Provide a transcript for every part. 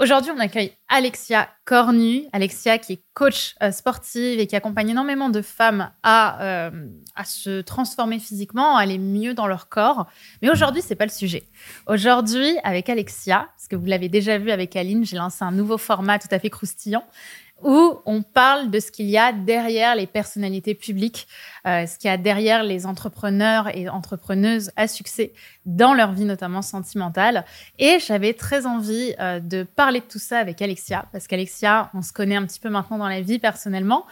Aujourd'hui, on accueille Alexia Cornu. Alexia qui est coach euh, sportive et qui accompagne énormément de femmes à, euh, à se transformer physiquement, à aller mieux dans leur corps. Mais aujourd'hui, c'est pas le sujet. Aujourd'hui, avec Alexia, parce que vous l'avez déjà vu avec Aline, j'ai lancé un nouveau format tout à fait croustillant où on parle de ce qu'il y a derrière les personnalités publiques, euh, ce qu'il y a derrière les entrepreneurs et entrepreneuses à succès dans leur vie, notamment sentimentale. Et j'avais très envie euh, de parler de tout ça avec Alexia, parce qu'Alexia, on se connaît un petit peu maintenant dans la vie personnellement.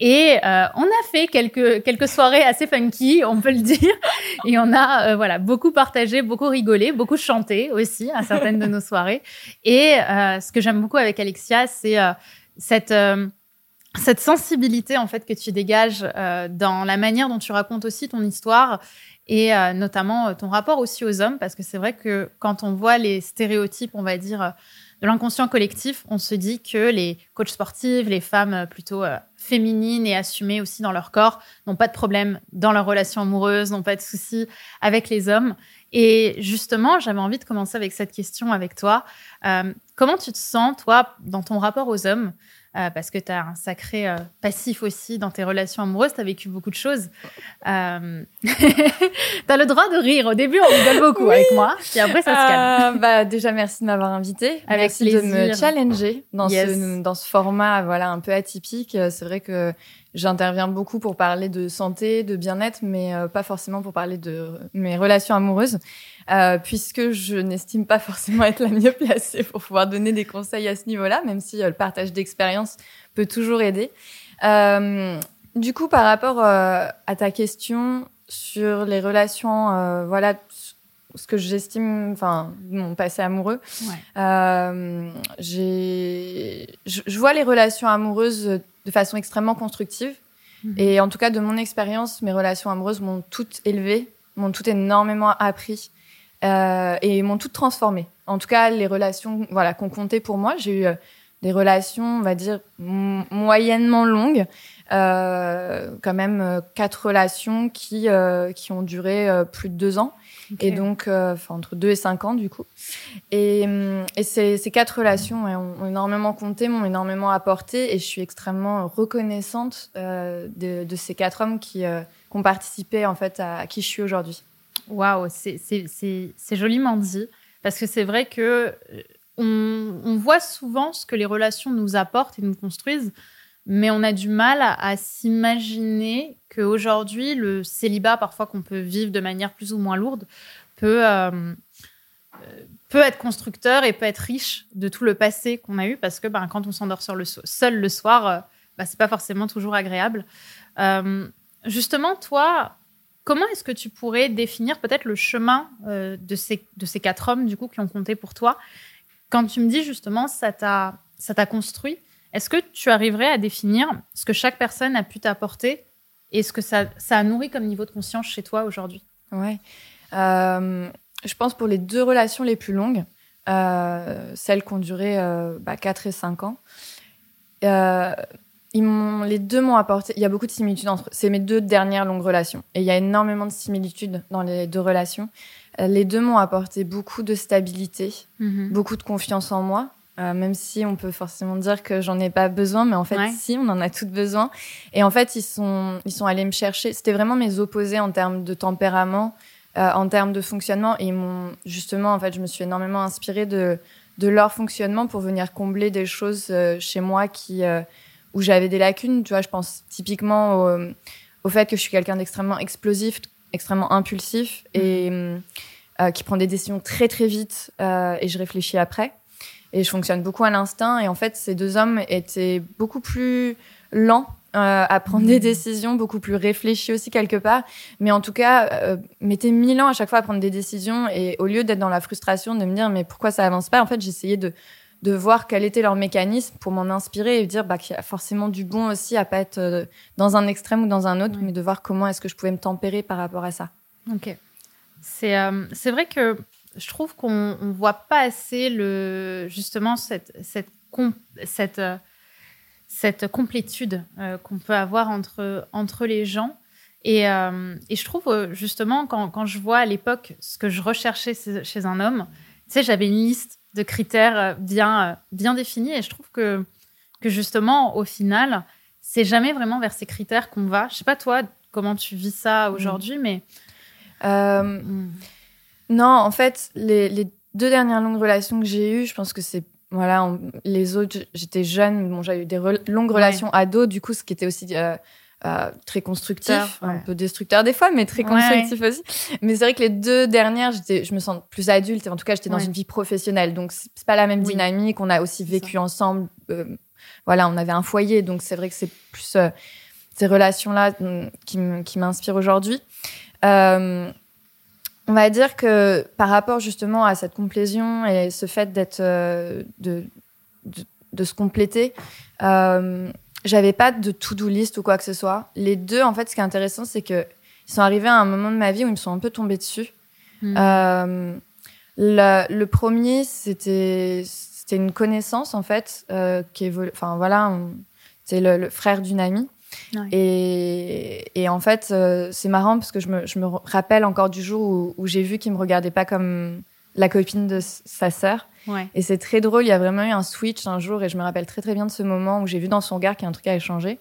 Et euh, on a fait quelques quelques soirées assez funky, on peut le dire, et on a voilà beaucoup partagé, beaucoup rigolé, beaucoup chanté aussi à certaines de nos soirées. Et ce que j'aime beaucoup avec Alexia, c'est cette euh, cette sensibilité en fait que tu dégages euh, dans la manière dont tu racontes aussi ton histoire et euh, notamment ton rapport aussi aux hommes. Parce que c'est vrai que quand on voit les stéréotypes on va dire de l'inconscient collectif on se dit que les coachs sportives les femmes plutôt féminines et assumées aussi dans leur corps n'ont pas de problème dans leurs relations amoureuses n'ont pas de soucis avec les hommes. Et justement j'avais envie de commencer avec cette question avec toi. Comment tu te sens toi dans ton rapport aux hommes? Euh, parce que tu as un sacré euh, passif aussi dans tes relations amoureuses, tu as vécu beaucoup de choses. Euh... tu as le droit de rire. Au début, on rigole beaucoup avec moi, et après, ça se calme. Euh, bah, déjà, merci de m'avoir invité. Avec merci plaisir. de me challenger dans, ce, dans ce format voilà, un peu atypique. C'est vrai que j'interviens beaucoup pour parler de santé, de bien-être, mais pas forcément pour parler de mes relations amoureuses. Euh, puisque je n'estime pas forcément être la mieux placée pour pouvoir donner des conseils à ce niveau-là, même si euh, le partage d'expérience peut toujours aider. Euh, du coup, par rapport euh, à ta question sur les relations, euh, voilà, ce que j'estime, enfin, mon passé amoureux, ouais. j'ai, je, je, vois les relations amoureuses de façon extrêmement constructive. Mhm. Mmh. Et en tout cas, de mon expérience, mes relations amoureuses m'ont toutes élevée, m'ont toutes énormément appris euh, et m'ont toutes transformées. En tout cas, les relations voilà, qu'on comptait pour moi, j'ai eu euh, des relations, on va dire, moyennement longues, euh, quand même euh, quatre relations qui, euh, qui ont duré euh, plus de deux ans, Okay. et donc enfin entre deux et cinq ans du coup. Et, et ces, ces quatre relations ouais, ont, énormément compté, m'ont énormément apporté, et je suis extrêmement reconnaissante de, de, ces quatre hommes qui, qui ont participé en fait à, à qui je suis aujourd'hui. Waouh, c'est joliment dit. Parce que c'est vrai que on, on, voit souvent ce que les relations nous apportent et nous construisent, mais on a du mal à, à s'imaginer qu'aujourd'hui, le célibat, parfois qu'on peut vivre de manière plus ou moins lourde, peut, euh, peut être constructeur et peut être riche de tout le passé qu'on a eu, parce que ben, quand on s'endort seul le soir, euh, ben, c'est pas forcément toujours agréable. Euh, justement, toi, Comment est-ce que tu pourrais définir peut-être le chemin euh, de, ces, de ces quatre hommes du coup qui ont compté pour toi? Quand tu me dis justement ça t'a construit, est-ce que tu arriverais à définir ce que chaque personne a pu t'apporter et ce que ça, ça a nourri comme niveau de conscience chez toi aujourd'hui? Ouais. Euh, je pense pour les deux relations les plus longues, euh, celles qui ont duré euh, bah, 4 et 5 ans, euh, ils les deux m'ont apporté. Il y a beaucoup de similitudes entre. C'est mes deux dernières longues relations, et il y a énormément de similitudes dans les deux relations. Euh, les deux m'ont apporté beaucoup de stabilité, Mhm. beaucoup de confiance en moi. Euh, même si on peut forcément dire que j'en ai pas besoin, mais en fait, Ouais. si, on en a toutes besoin. Et en fait, ils sont, ils sont allés me chercher. C'était vraiment mes opposés en termes de tempérament, euh, en termes de fonctionnement. Et ils m'ont, justement, en fait, je me suis énormément inspirée de, de leur fonctionnement pour venir combler des choses euh, chez moi qui, euh, où j'avais des lacunes. Tu vois, je pense typiquement au, au fait que je suis quelqu'un d'extrêmement explosif, extrêmement impulsif et euh, qui prend des décisions très très vite euh, et je réfléchis après. Et je fonctionne beaucoup à l'instinct. Et en fait, ces deux hommes étaient beaucoup plus lents euh, à prendre des décisions, beaucoup plus réfléchis aussi quelque part. Mais en tout cas, euh, mettaient mille ans à chaque fois à prendre des décisions. Et au lieu d'être dans la frustration de me dire mais pourquoi ça avance pas, en fait, j'essayais de de voir quel était leur mécanisme pour m'en inspirer et dire bah, qu'il y a forcément du bon aussi à pas être euh, dans un extrême ou dans un autre, mais de voir comment est-ce que je pouvais me tempérer par rapport à ça. Ok. C'est euh, c'est vrai que je trouve qu'on ne voit pas assez le, justement cette, cette, euh, cette complétude euh, qu'on peut avoir entre, entre les gens. Et, euh, et je trouve justement, quand, quand je vois à l'époque ce que je recherchais chez un homme, tu sais, j'avais une liste de critères bien, bien définis. Et je trouve que, que justement, au final, c'est jamais vraiment vers ces critères qu'on va. Je sais pas toi comment tu vis ça mm. aujourd'hui, mais. Mm. Non, en fait, les, les, deux dernières longues relations que j'ai eues, je pense que c'est voilà, les autres, j'étais jeune, bon, j'avais eu des longues relations ados, du coup, ce qui était aussi euh, euh, très constructif, un peu destructeur des fois, mais très constructif aussi. Mais c'est vrai que les deux dernières, j'étais, je me sens plus adulte, en tout cas, j'étais dans une vie professionnelle, donc c'est pas la même dynamique. On a aussi vécu ensemble, euh, voilà, on avait un foyer, donc c'est vrai que c'est plus ces relations-là mm, qui m'inspirent aujourd'hui. Euh, on va dire que par rapport justement à cette complétion et ce fait d'être euh, de, de, se compléter, euh, j'avais pas de to-do list ou quoi que ce soit. Les deux, en fait, ce qui est intéressant, c'est que ils sont arrivés à un moment de ma vie où ils me sont un peu tombés dessus. Hmm. Euh, le, premier, c'était c'était une connaissance en fait euh, qui évolue. Enfin voilà, c'est le, le, frère d'une amie et, et, en fait, euh, c'est marrant parce que je me, je me, rappelle encore du jour où, où j'ai vu qu'il me regardait pas comme la copine de sa sœur. Ouais. Et c'est très drôle. Il y a vraiment eu un switch un jour et je me rappelle très très bien de ce moment où j'ai vu dans son regard qu'il y a un truc à échanger.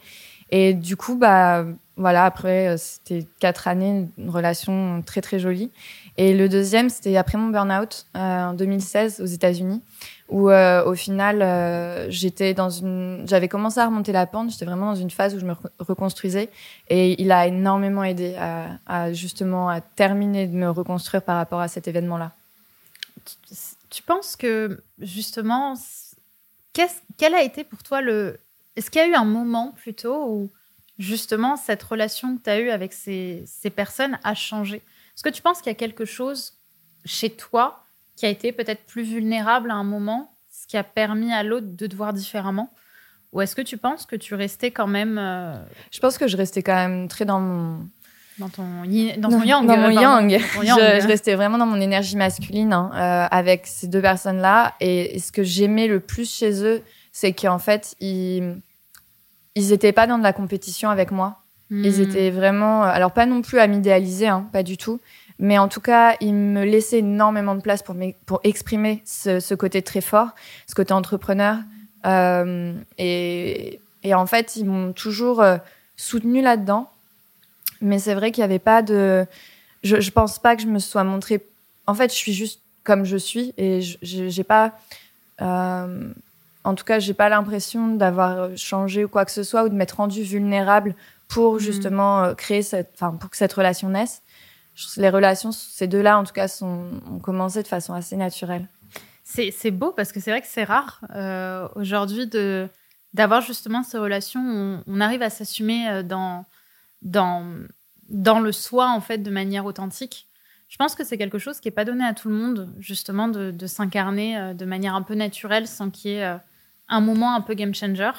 Et du coup, bah voilà, après euh, c'était quatre années, une relation très très jolie. Et le deuxième, c'était après mon burn-out euh, en 2016 aux États-Unis où euh, au final euh, j'étais dans une j'avais commencé à remonter la pente j'étais vraiment dans une phase où je me reconstruisais. Et il a énormément aidé à, justement à terminer de me reconstruire par rapport à cet événement là tu, penses que justement quel a été pour toi le est-ce qu'il y a eu un moment plutôt où justement cette relation que tu as eue avec ces, ces personnes a changé? Est-ce que tu penses qu'il y a quelque chose chez toi qui a été peut-être plus vulnérable à un moment, ce qui a permis à l'autre de te voir différemment? Ou est-ce que tu penses que tu restais quand même... Euh, je pense que je restais quand même très dans mon... Dans ton, dans ton yang. Dans mon yang. Je, restais vraiment dans mon énergie masculine hein, euh, avec ces deux personnes-là. Et, ce que j'aimais le plus chez eux, c'est qu'en fait, ils ils étaient pas dans de la compétition avec moi. Ils hmm. étaient vraiment, alors pas non plus à m'idéaliser, hein, pas du tout, mais en tout cas, il me laissait énormément de place pour, pour exprimer ce, ce, côté très fort, ce côté entrepreneur. Euh, et, et, en fait, ils m'ont toujours euh, soutenu là-dedans. Mais c'est vrai qu'il n'y avait pas de. Je, je pense pas que je me sois montrée. En fait, je suis juste comme je suis et j'ai pas. Euh, en tout cas, j'ai pas l'impression d'avoir changé ou quoi que ce soit ou de m'être rendue vulnérable pour mmh. justement euh, créer cette, enfin, pour que cette relation naisse les relations, ces deux-là, en tout cas, sont, ont commencé de façon assez naturelle. C'est beau parce que c'est vrai que c'est rare euh, aujourd'hui de d'avoir justement ces relations où on, arrive à s'assumer euh, dans, dans, dans le soi, en fait, de manière authentique. Je pense que c'est quelque chose qui n'est pas donné à tout le monde, justement, de, de s'incarner de manière un peu naturelle sans qu'il y ait un moment un peu game changer.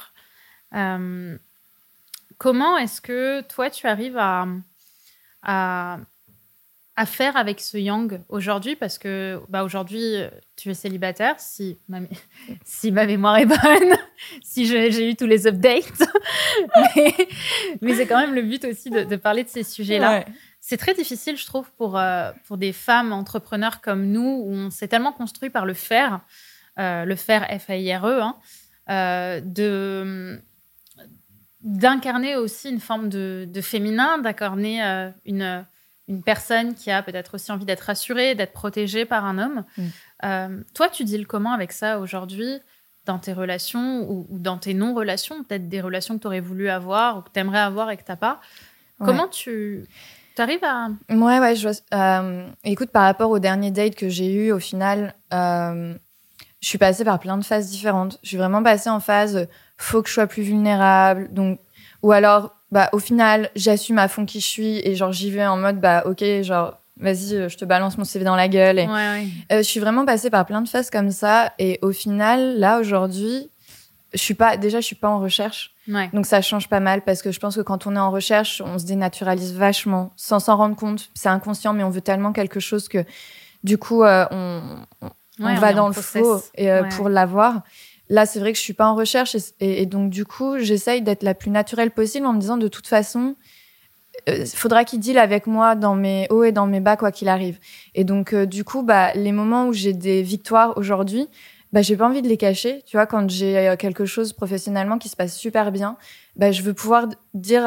Comment est-ce que toi, tu arrives à, à à faire avec ce yang aujourd'hui? Parce que bah, aujourd'hui, tu es célibataire, si ma, si ma mémoire est bonne, si j'ai eu tous les updates. mais, c'est quand même le but aussi de, parler de ces sujets-là. C'est très difficile, je trouve, pour, euh, pour des femmes entrepreneurs comme nous, où on s'est tellement construit par le faire, euh, le faire F-A-I-R-E, hein, euh, de d'incarner aussi une forme de, de féminin, d'incarner une une personne qui a peut-être aussi envie d'être rassurée, d'être protégée par un homme. Mm. Euh, toi, tu dis le comment avec ça aujourd'hui dans tes relations ou, dans tes non-relations, peut-être des relations que tu aurais voulu avoir ou que tu aimerais avoir et que tu n'as pas. Comment tu arrives à... Ouais, ouais, je euh, écoute, par rapport au dernier date que j'ai eu, au final, euh, je suis passée par plein de phases différentes. Je suis vraiment passée en phase faut que je sois plus vulnérable, donc ou alors bah au final j'assume à fond qui je suis et genre j'y vais en mode bah ok genre vas-y euh, je te balance mon CV dans la gueule et ouais, Euh, je suis vraiment passée par plein de phases comme ça et au final là aujourd'hui je suis pas déjà je suis pas en recherche. Donc ça change pas mal parce que je pense que quand on est en recherche on se dénaturalise vachement sans s'en rendre compte. C'est inconscient mais on veut tellement quelque chose que du coup euh, on, on, va dans le faux et, euh, pour l'avoir Là, c'est vrai que je suis pas en recherche et, donc du coup, j'essaye d'être la plus naturelle possible en me disant de toute façon, il faudra qu'il deal avec moi dans mes hauts et dans mes bas quoi qu'il arrive. Et donc du coup, bah les moments où j'ai des victoires aujourd'hui, bah j'ai pas envie de les cacher. Tu vois, quand j'ai quelque chose professionnellement qui se passe super bien, bah je veux pouvoir dire,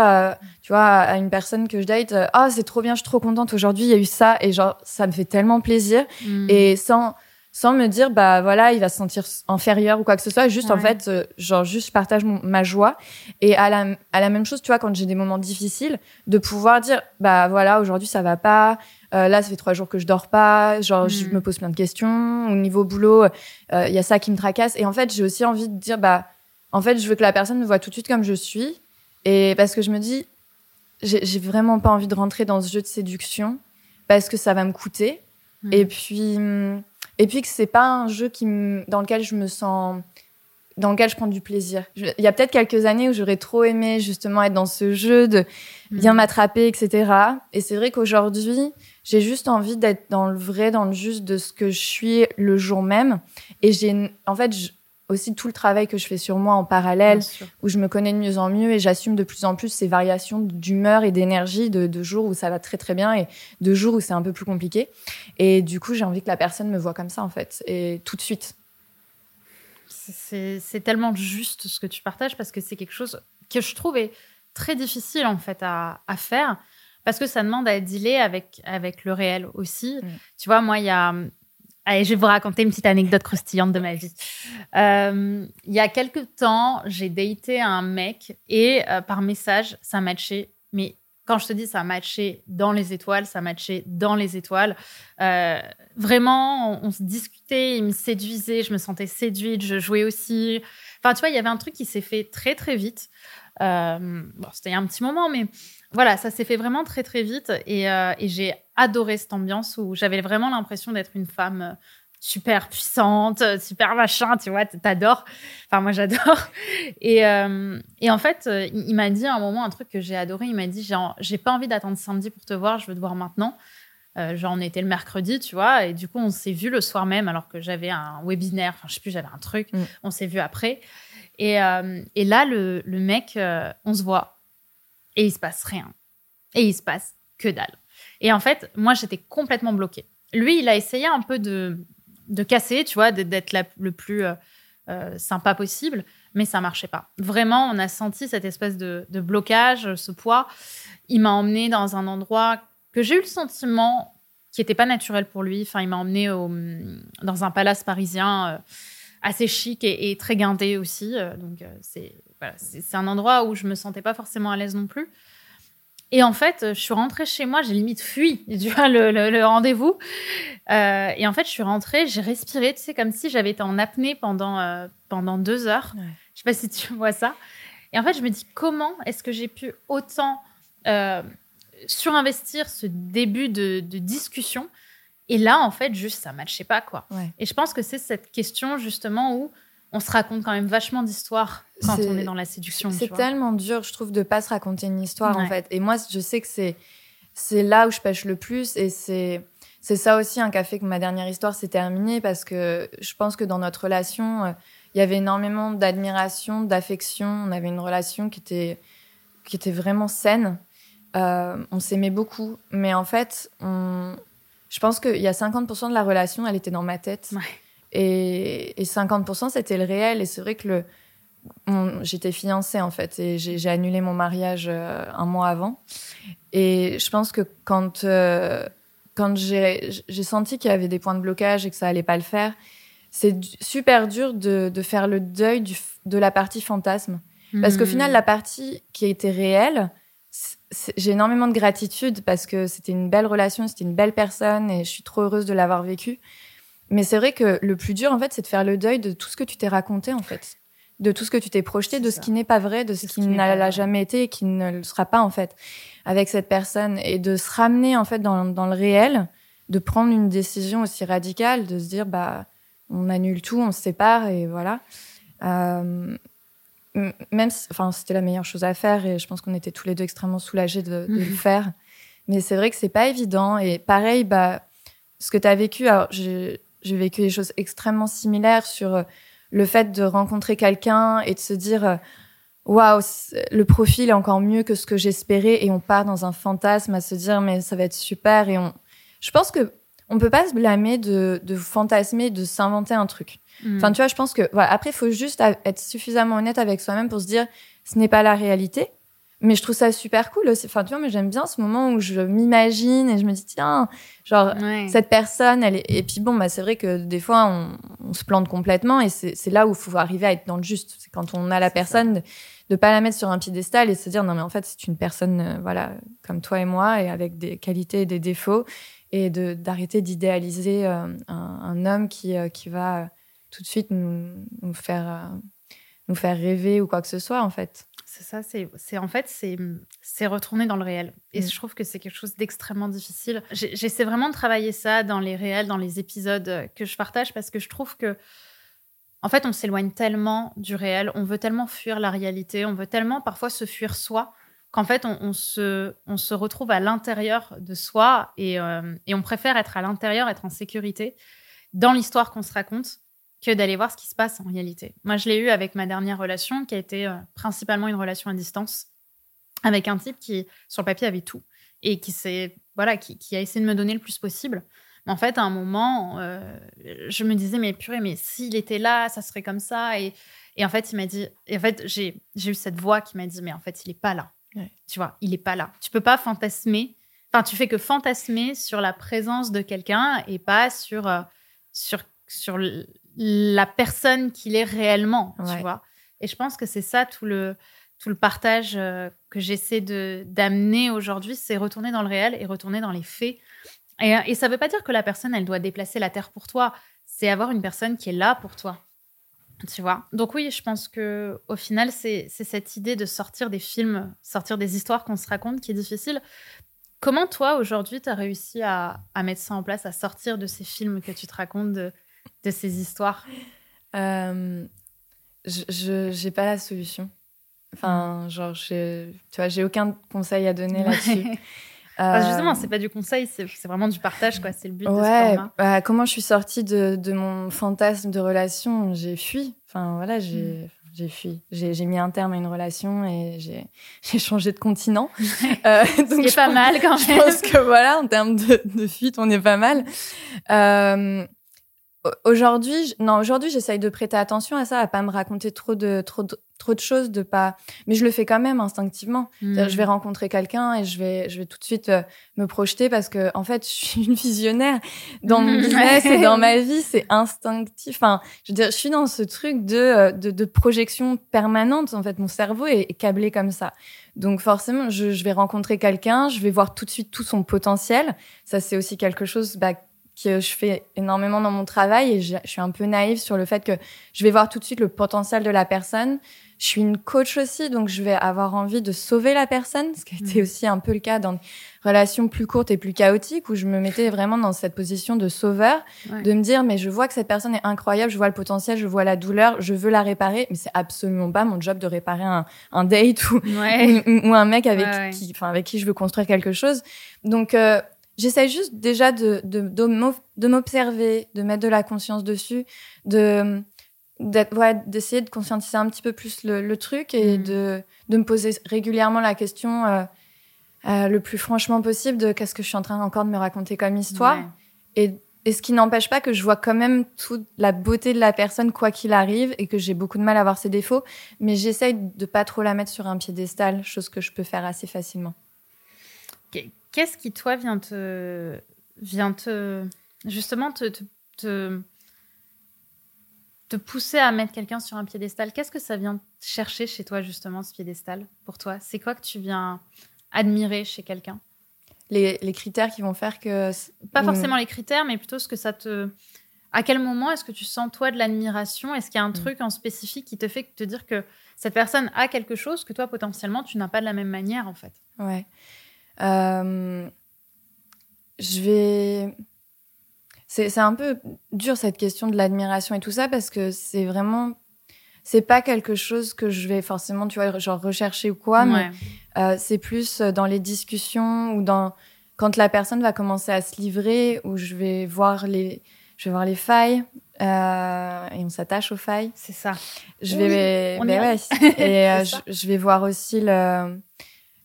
tu vois, à une personne que je date, ah c'est trop bien, je suis trop contente aujourd'hui, il y a eu ça et genre ça me fait tellement plaisir Mm. et sans sans me dire bah voilà il va se sentir inférieur ou quoi que ce soit. Juste en fait euh, genre juste je partage mon- ma joie. Et à la à la même chose tu vois quand j'ai des moments difficiles de pouvoir dire bah voilà aujourd'hui ça va pas. Euh, là ça fait trois jours que je dors pas. Genre je Mm. me pose plein de questions. Au niveau boulot euh, il y a ça qui me tracasse. Et en fait j'ai aussi envie de dire bah en fait je veux que la personne me voit tout de suite comme je suis. Et parce que je me dis j'ai vraiment pas envie de rentrer dans ce jeu de séduction parce que ça va me coûter. Mm. et puis hum, et puis que c'est pas un jeu qui dans lequel je me sens dans lequel je prends du plaisir. Je- Il y a peut-être quelques années où j'aurais trop aimé justement être dans ce jeu de bien Mm. m'attraper, etc. Et c'est vrai qu'aujourd'hui, j'ai juste envie d'être dans le vrai, dans le juste de ce que je suis le jour même. Et j'ai, en fait, je- aussi tout le travail que je fais sur moi en parallèle, où je me connais de mieux en mieux et j'assume de plus en plus ces variations d'humeur et d'énergie de, de jours où ça va très très bien et de jours où c'est un peu plus compliqué. Et du coup, j'ai envie que la personne me voit comme ça en fait, et tout de suite. C'est c'est tellement juste ce que tu partages parce que c'est quelque chose que je trouve est très difficile en fait à, à faire parce que ça demande à dealer avec, avec le réel aussi. Mm. Tu vois, moi, il y a. Allez, je vais vous raconter une petite anecdote croustillante de ma vie. Euh, il y a quelques temps, j'ai daté un mec et euh, par message, ça matchait. Mais quand je te dis ça matchait dans les étoiles, ça matchait dans les étoiles. Euh, vraiment, on, se discutait, il me séduisait, je me sentais séduite, je jouais aussi. Enfin, tu vois, il y avait un truc qui s'est fait très, très vite. Bon, c'était un petit moment, mais voilà, ça s'est fait vraiment très, très vite. Et, euh, et j'ai adoré cette ambiance où j'avais vraiment l'impression d'être une femme euh, super puissante, euh, super machin, tu vois, t'adores. Enfin, moi, j'adore. Et, euh, et en fait, il, m'a dit à un moment un truc que j'ai adoré. Il m'a dit J'ai j'ai pas envie d'attendre samedi pour te voir, je veux te voir maintenant. Euh, genre, on était le mercredi, tu vois, et du coup, on s'est vu le soir même, alors que j'avais un webinaire, enfin, je sais plus, j'avais un truc. Mm. On s'est vu après. Et, euh, et là, le, le mec, on se voit, et il se passe rien. Et il se passe que dalle. Et en fait, moi, j'étais complètement bloquée. Lui, il a essayé un peu de, de casser, tu vois, d'être- le plus euh, euh, sympa possible, mais ça marchait pas. Vraiment, on a senti cette espèce de, de blocage, ce poids. Il m'a emmené dans un endroit que j'ai eu le sentiment qui n'était pas naturel pour lui. Enfin, il m'a emmené dans un palace parisien euh, assez chic et, et très guindé aussi. Euh, donc, euh, c'est voilà, un endroit où je me sentais pas forcément à l'aise non plus. Et en fait, je suis rentrée chez moi, j'ai limite fui, tu vois, le, le- le rendez-vous. Euh, et en fait, je suis rentrée, j'ai respiré, tu sais, comme si j'avais été en apnée pendant, euh, pendant deux heures. Ouais. Je sais pas si tu vois ça. Et en fait, je me dis, comment est-ce que j'ai pu autant euh, surinvestir ce début de, de discussion Et là, en fait, juste, ça matchait pas, quoi. Ouais. Et je pense que c'est cette question, justement, où on se raconte quand même vachement d'histoires quand on est dans la séduction. C'est tellement dur, je trouve, de pas se raconter une histoire en fait. Et moi, je sais que c'est c'est là où je pêche le plus et c'est c'est ça aussi un café que ma dernière histoire s'est terminée parce que je pense que dans notre relation, euh, il y avait énormément d'admiration, d'affection. On avait une relation qui était qui était vraiment saine. Euh, on s'aimait beaucoup, mais en fait, on, je pense qu'il y a 50% de la relation, elle était dans ma tête. Ouais. Et, et 50% c'était le réel. Et c'est vrai que le, j'étais fiancée en fait et j'ai annulé mon mariage euh, un mois avant. Et je pense que quand euh, quand j'ai senti qu'il y avait des points de blocage et que ça allait pas le faire, c'est du- super dur de, de faire le deuil du, de la partie fantasme. Parce qu'au Hmm. final, la partie qui était réelle, j'ai énormément de gratitude parce que c'était une belle relation, c'était une belle personne et je suis trop heureuse de l'avoir vécu. Mais c'est vrai que le plus dur, en fait, c'est de faire le deuil de tout ce que tu t'es raconté, en fait. De tout ce que tu t'es projeté, de ça. ce qui n'est pas vrai, de ce qui n'a jamais été et qui ne le sera pas, en fait, avec cette personne. Et de se ramener, en fait, dans, dans le réel, de prendre une décision aussi radicale, de se dire, bah, on annule tout, on se sépare et voilà. Euh, même, si- enfin, c'était la meilleure chose à faire et je pense qu'on était tous les deux extrêmement soulagés de, de le Mhm. faire. Mais c'est vrai que c'est pas évident et pareil, bah, ce que tu as vécu, alors j'ai vécu des choses extrêmement similaires sur euh, le fait de rencontrer quelqu'un et de se dire, euh, waouh, le profil est encore mieux que ce que j'espérais et on part dans un fantasme à se dire mais ça va être super et on je pense que on peut pas se blâmer de, de fantasmer, de s'inventer un truc. Mm. Enfin, tu vois, je pense que voilà. Après, il faut juste être suffisamment honnête avec soi-même pour se dire, ce n'est pas la réalité. Mais je trouve ça super cool. Enfin, tu vois, mais j'aime bien ce moment où je m'imagine et je me dis, tiens, genre, cette personne, elle est... Et puis bon, bah, c'est vrai que des fois, on, on se plante complètement et c'est là où il faut arriver à être dans le juste. C'est quand on a la personne, de, de pas la mettre sur un piédestal et se dire, non, mais en fait, c'est une personne, euh, voilà, comme toi et moi et avec des qualités et des défauts et de d'arrêter d'idéaliser euh, un, un, homme qui, euh, qui va tout de suite nous, nous faire, nous faire rêver ou quoi que ce soit, en fait. C'est ça, c'est en fait, c'est retourner dans le réel. Et mm. je trouve que c'est quelque chose d'extrêmement difficile. J'essaie vraiment de travailler ça dans les réels, dans les épisodes que je partage, parce que je trouve que, en fait, on s'éloigne tellement du réel, on veut tellement fuir la réalité, on veut tellement parfois se fuir soi, qu'en fait, on, se, on se retrouve à l'intérieur de soi et, euh, et on préfère être à l'intérieur, être en sécurité dans l'histoire qu'on se raconte que d'aller voir ce qui se passe en réalité. Moi, je l'ai eu avec ma dernière relation, qui a été euh, principalement une relation à distance, avec un type qui, sur le papier, avait tout et qui s'est voilà, qui, a essayé de me donner le plus possible. Mais en fait, à un moment, euh, je me disais, mais purée, mais s'il était là, ça serait comme ça. Et, et en fait, il m'a dit, et en fait, j'ai eu cette voix qui m'a dit, mais en fait, il n'est pas là. Tu vois, il n'est pas là. Tu peux pas fantasmer. Enfin, tu fais que fantasmer sur la présence de quelqu'un et pas sur, euh, sur, sur la personne qu'il est réellement, tu vois. Et je pense que c'est ça tout le, tout le partage euh, que j'essaie de d'amener aujourd'hui, c'est retourner dans le réel et retourner dans les faits. Et, et ça ne veut pas dire que la personne, elle doit déplacer la terre pour toi. C'est avoir une personne qui est là pour toi. Tu vois. Donc oui, je pense que au final, c'est cette idée de sortir des films, sortir des histoires qu'on se raconte qui est difficile. Comment toi, aujourd'hui, tu as réussi à, à, mettre ça en place, à sortir de ces films que tu te racontes, de, de ces histoires euh, Je n'ai pas la solution. Enfin, mm. genre, tu vois, j'ai aucun conseil à donner là-dessus. Euh... justement, c'est pas du conseil, c'est vraiment du partage, quoi. C'est le but ouais, de ce format. Bah, comment je suis sortie de, de mon fantasme de relation J'ai fui. Enfin, voilà, j'ai. Mm. J'ai fui. J'ai mis un terme à une relation et j'ai changé de continent. euh, donc Ce pas mal quand même. Je pense que voilà, en termes de, de fuite, on est pas mal. Euh, Aujourd'hui, non, aujourd'hui, j'essaye de prêter attention à ça, à pas me raconter trop de, trop de, trop de choses, de pas. Mais je le fais quand même instinctivement. Je vais hmm. rencontrer quelqu'un et je vais, je vais tout de suite euh, me projeter parce que, en fait, je suis une visionnaire dans mon business et dans ma vie, c'est instinctif. Enfin, je veux dire, je suis dans ce truc de, euh, de, de projection permanente. En fait, mon cerveau est, câblé comme ça. Donc forcément, je, je vais rencontrer quelqu'un, je vais voir tout de suite tout son potentiel. Ça, c'est aussi quelque chose bah, que je fais énormément dans mon travail et je, suis un peu naïve sur le fait que je vais voir tout de suite le potentiel de la personne. Je suis une coach aussi, donc je vais avoir envie de sauver la personne, ce qui a été mm. aussi un peu le cas dans des relations plus courtes et plus chaotiques où je me mettais vraiment dans cette position de sauveur, de me dire mais je vois que cette personne est incroyable, je vois le potentiel, je vois la douleur, je veux la réparer, mais c'est absolument pas mon job de réparer un, un date ou, ou, un mec avec qui, enfin avec qui je veux construire quelque chose. Donc euh, j'essaie juste déjà de, de, de m'observer, de mettre de la conscience dessus, de d'essayer de conscientiser un petit peu plus le, le truc et mm. de, de me poser régulièrement la question euh, euh, le plus franchement possible de qu'est-ce que je suis en train encore de me raconter comme histoire. Et, et ce qui n'empêche pas que je vois quand même toute la beauté de la personne quoi qu'il arrive et que j'ai beaucoup de mal à voir ses défauts, mais j'essaye de pas trop la mettre sur un piédestal, chose que je peux faire assez facilement. Qu'est-ce qui, toi, vient te. Vient te justement, te, te, te, pousser à mettre quelqu'un sur un piédestal? Qu'est-ce que ça vient chercher chez toi, justement, ce piédestal, pour toi? C'est quoi que tu viens admirer chez quelqu'un? Les, les, critères qui vont faire que. Pas forcément les critères, mais plutôt ce que ça te. À quel moment est-ce que tu sens, toi, de l'admiration? Est-ce qu'il y a un mm. truc en spécifique qui te fait te dire que cette personne a quelque chose que toi, potentiellement, tu n'as pas de la même manière, en fait? Ouais. Euh, je vais. C'est un peu dur cette question de l'admiration et tout ça parce que c'est vraiment. C'est pas quelque chose que je vais forcément, tu vois, genre rechercher ou quoi, mais euh, c'est plus dans les discussions ou dans quand la personne va commencer à se livrer, où je vais voir les, je vais voir les failles, euh, et on s'attache aux failles. C'est ça. Je vais, y ben ouais, et euh, je, je vais voir aussi le,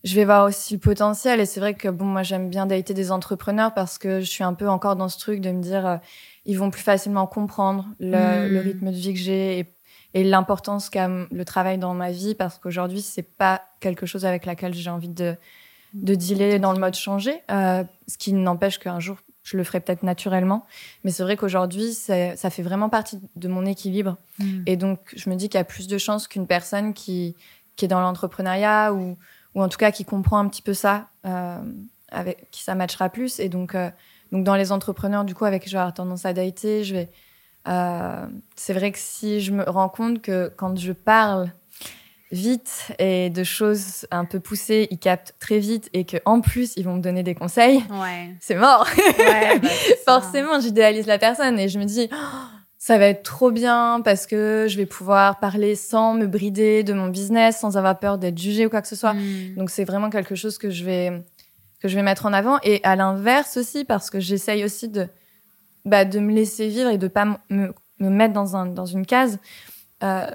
je vais voir aussi le potentiel. Et c'est vrai que bon, moi j'aime bien dater des entrepreneurs parce que je suis un peu encore dans ce truc de me dire, euh, ils vont plus facilement comprendre le, Mm. le rythme de vie que j'ai et, et l'importance qu'a le travail dans ma vie parce qu'aujourd'hui c'est pas quelque chose avec laquelle j'ai envie de de dealer dans le mode changé. Euh, ce qui n'empêche qu'un jour je le ferai peut-être naturellement. Mais c'est vrai qu'aujourd'hui, ça fait vraiment partie de mon équilibre. Mm. Et donc, je me dis qu'il y a plus de chances qu'une personne qui, qui est dans l'entrepreneuriat ou, ou en tout cas qui comprend un petit peu ça, euh, avec qui ça matchera plus. Et donc, euh, donc dans les entrepreneurs, du coup, avec qui je vais avoir tendance à dater, je vais. euh, c'est vrai que si je me rends compte que quand je parle vite et de choses un peu poussées, ils captent très vite et que en plus ils vont me donner des conseils, Ouais. c'est mort. Ouais, bah. Forcément, j'idéalise la personne et je me dis, Oh, ça va être trop bien parce que je vais pouvoir parler sans me brider de mon business, sans avoir peur d'être jugée ou quoi que ce soit. Mm. Donc c'est vraiment quelque chose que je vais que je vais mettre en avant et à l'inverse aussi parce que j'essaye aussi de bah, de me laisser vivre et de pas me, me mettre dans un dans une case. Euh,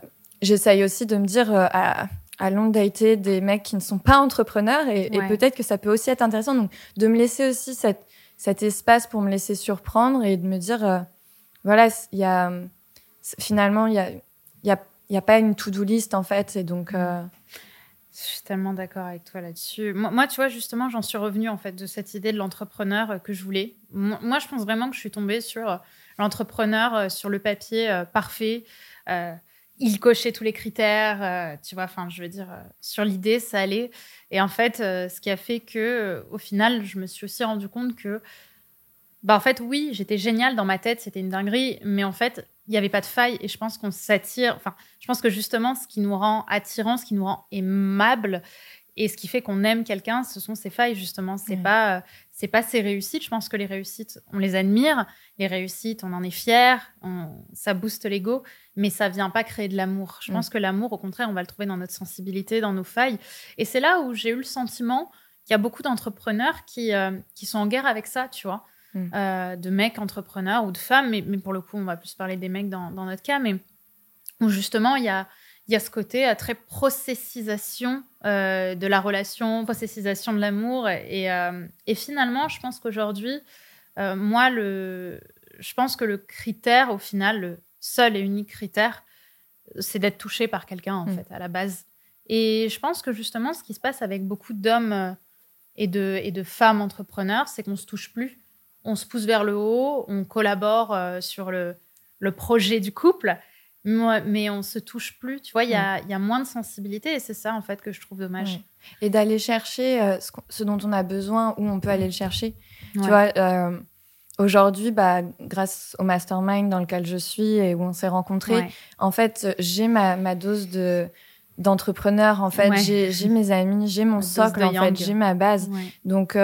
j'essaye aussi de me dire euh, à allons dater des mecs qui ne sont pas entrepreneurs et, peut-être que ça peut aussi être intéressant donc de me laisser aussi cette cet espace pour me laisser surprendre et de me dire euh, voilà finalement il y a pas une to-do list en fait et donc euh, Je suis tellement d'accord avec toi là-dessus. Moi, tu vois, justement, j'en suis revenue en fait de cette idée de l'entrepreneur euh, que je voulais. Moi, je pense vraiment que je suis tombée sur euh, l'entrepreneur sur le papier parfait. Il cochait tous les critères, tu vois. Enfin, je veux dire, sur l'idée, ça allait. Et en fait, ce qui a fait que, au final, je me suis aussi rendu compte que, bah, en fait, oui, j'étais géniale dans ma tête, c'était une dinguerie, mais en fait, il n'y avait pas de faille. Et je pense qu'on s'attire. Enfin, je pense que justement, ce qui nous rend attirant, ce qui nous rend aimable, et ce qui fait qu'on aime quelqu'un, ce sont ses failles justement. C'est Ouais. pas, euh, c'est pas ses réussites. Je pense que les réussites, on les admire. Les réussites, on en est fier. ça booste l'ego, mais ça vient pas créer de l'amour. Je Mm. pense que l'amour, au contraire, on va le trouver dans notre sensibilité, dans nos failles. Et c'est là où j'ai eu le sentiment qu'il y a beaucoup d'entrepreneurs qui, euh, qui sont en guerre avec ça, tu vois. Mm. Euh, de mecs entrepreneurs ou de femmes, mais, mais pour le coup, on va plus parler des mecs dans, dans notre cas, mais où justement, il y a, y a ce côté euh, très processisation euh, de la relation, processisation de l'amour. Et, euh, et finalement, je pense qu'aujourd'hui, moi, le, je pense que le critère, au final, le seul et unique critère, c'est d'être touché par quelqu'un, en Mm. fait, à la base. Et je pense que justement, ce qui se passe avec beaucoup d'hommes et de, et de femmes entrepreneurs, c'est qu'on se touche plus. On se pousse vers le haut, on collabore euh, sur le, le projet du couple, mais, on se touche plus. Tu vois, il y a, il y a moins de sensibilité et c'est ça, en fait, que je trouve dommage. Ouais. Et d'aller chercher euh, ce, dont on a besoin, où on peut aller le chercher. Ouais. Tu vois, euh, aujourd'hui, bah, grâce au mastermind dans lequel je suis et où on s'est rencontrés, en fait, j'ai ma, ma dose de d'entrepreneur. En fait, j'ai mes amis, j'ai mon socle, en yang. fait, j'ai ma base. Donc,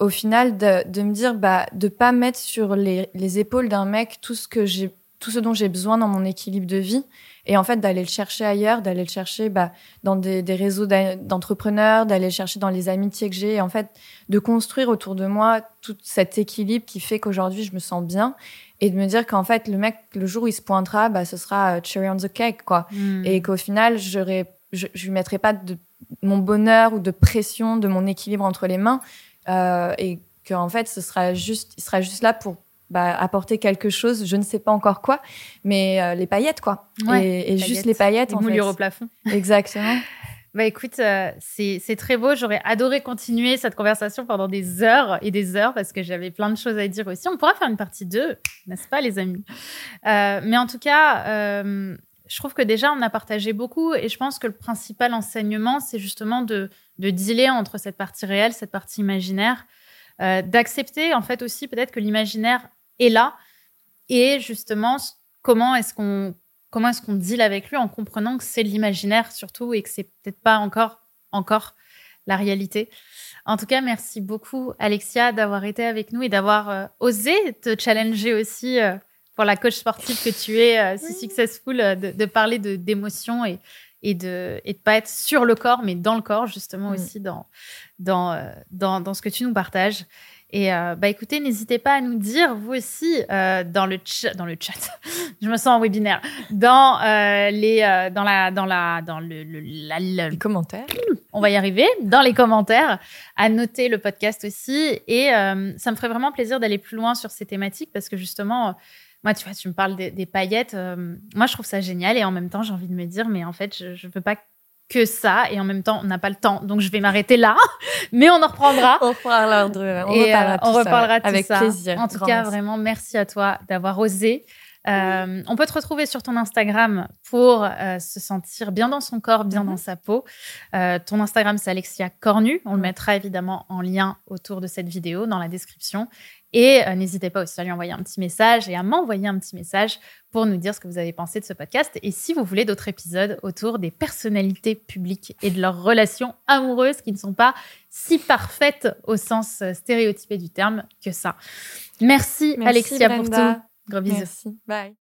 au final, de, de me dire, bah, de pas mettre sur les, les épaules d'un mec tout ce que j'ai, tout ce dont j'ai besoin dans mon équilibre de vie, et en fait d'aller le chercher ailleurs, d'aller le chercher bah, dans des, des réseaux d'entrepreneurs, d'aller le chercher dans les amitiés que j'ai, et en fait de construire autour de moi tout cet équilibre qui fait qu'aujourd'hui je me sens bien, et de me dire qu'en fait le mec, le jour où il se pointera, bah, ce sera euh, cherry on the cake, quoi. Mm. et qu'au final, j'aurais, je, je lui mettrai pas de mon bonheur ou de pression de mon équilibre entre les mains, euh, et qu'en fait, ce sera juste, il sera juste là pour bah, apporter quelque chose, je ne sais pas encore quoi, mais euh, les paillettes, quoi. Ouais, et juste les paillettes, Les en fait. moulures au plafond. Exactement. Bah écoute, euh, c'est c'est très beau. J'aurais adoré continuer cette conversation pendant des heures et des heures parce que j'avais plein de choses à dire aussi. On pourra faire une partie 2, n'est-ce pas les amis? Euh, Mais en tout cas, euh, je trouve que déjà on a partagé beaucoup et je pense que le principal enseignement, c'est justement de, de dealer entre cette partie réelle, cette partie imaginaire, euh, d'accepter en fait aussi peut-être que l'imaginaire est là et justement comment est-ce qu'on comment est-ce qu'on deal avec lui en comprenant que c'est l'imaginaire surtout et que c'est peut-être pas encore encore la réalité. En tout cas, merci beaucoup Alexia d'avoir été avec nous et d'avoir euh, osé te challenger aussi euh, pour la coach sportive que tu es euh, si successful euh, de, de parler de d'émotions et et de et de pas être sur le corps mais dans le corps justement Mm. aussi dans dans, euh, dans dans ce que tu nous partages. Et euh, bah écoutez, n'hésitez pas à nous dire vous aussi euh, dans le chat, dans le chat. je me sens en webinaire. Dans euh, les, dans la, dans la, dans le, le- la- la- Les commentaires. on va y arriver, dans les commentaires, à noter le podcast aussi. Et ça me ferait vraiment plaisir d'aller plus loin sur ces thématiques parce que justement, moi, tu vois, tu me parles des, des paillettes. euh, moi, je trouve ça génial et en même temps, j'ai envie de me dire, mais en fait, je, je veux pas que ça et en même temps, on n'a pas le temps. Donc, je vais m'arrêter là, mais on en reprendra. On reparlera on Et, reparlera on ça, tout avec ça. plaisir. En tout cas, merci. vraiment, merci à toi d'avoir osé. Euh, on peut te retrouver sur ton Instagram pour euh, se sentir bien dans son corps, bien Mhm. dans sa peau. Euh, ton Instagram, c'est Alexia Cornu. On le mettra évidemment en lien autour de cette vidéo dans la description. Et n'hésitez pas aussi à lui envoyer un petit message et à m'envoyer un petit message pour nous dire ce que vous avez pensé de ce podcast. Et si vous voulez d'autres épisodes autour des personnalités publiques et de leurs relations amoureuses qui ne sont pas si parfaites au sens stéréotypé du terme que ça. Merci, Merci, Alexia pour tout. Gros bisous. Merci. Bye.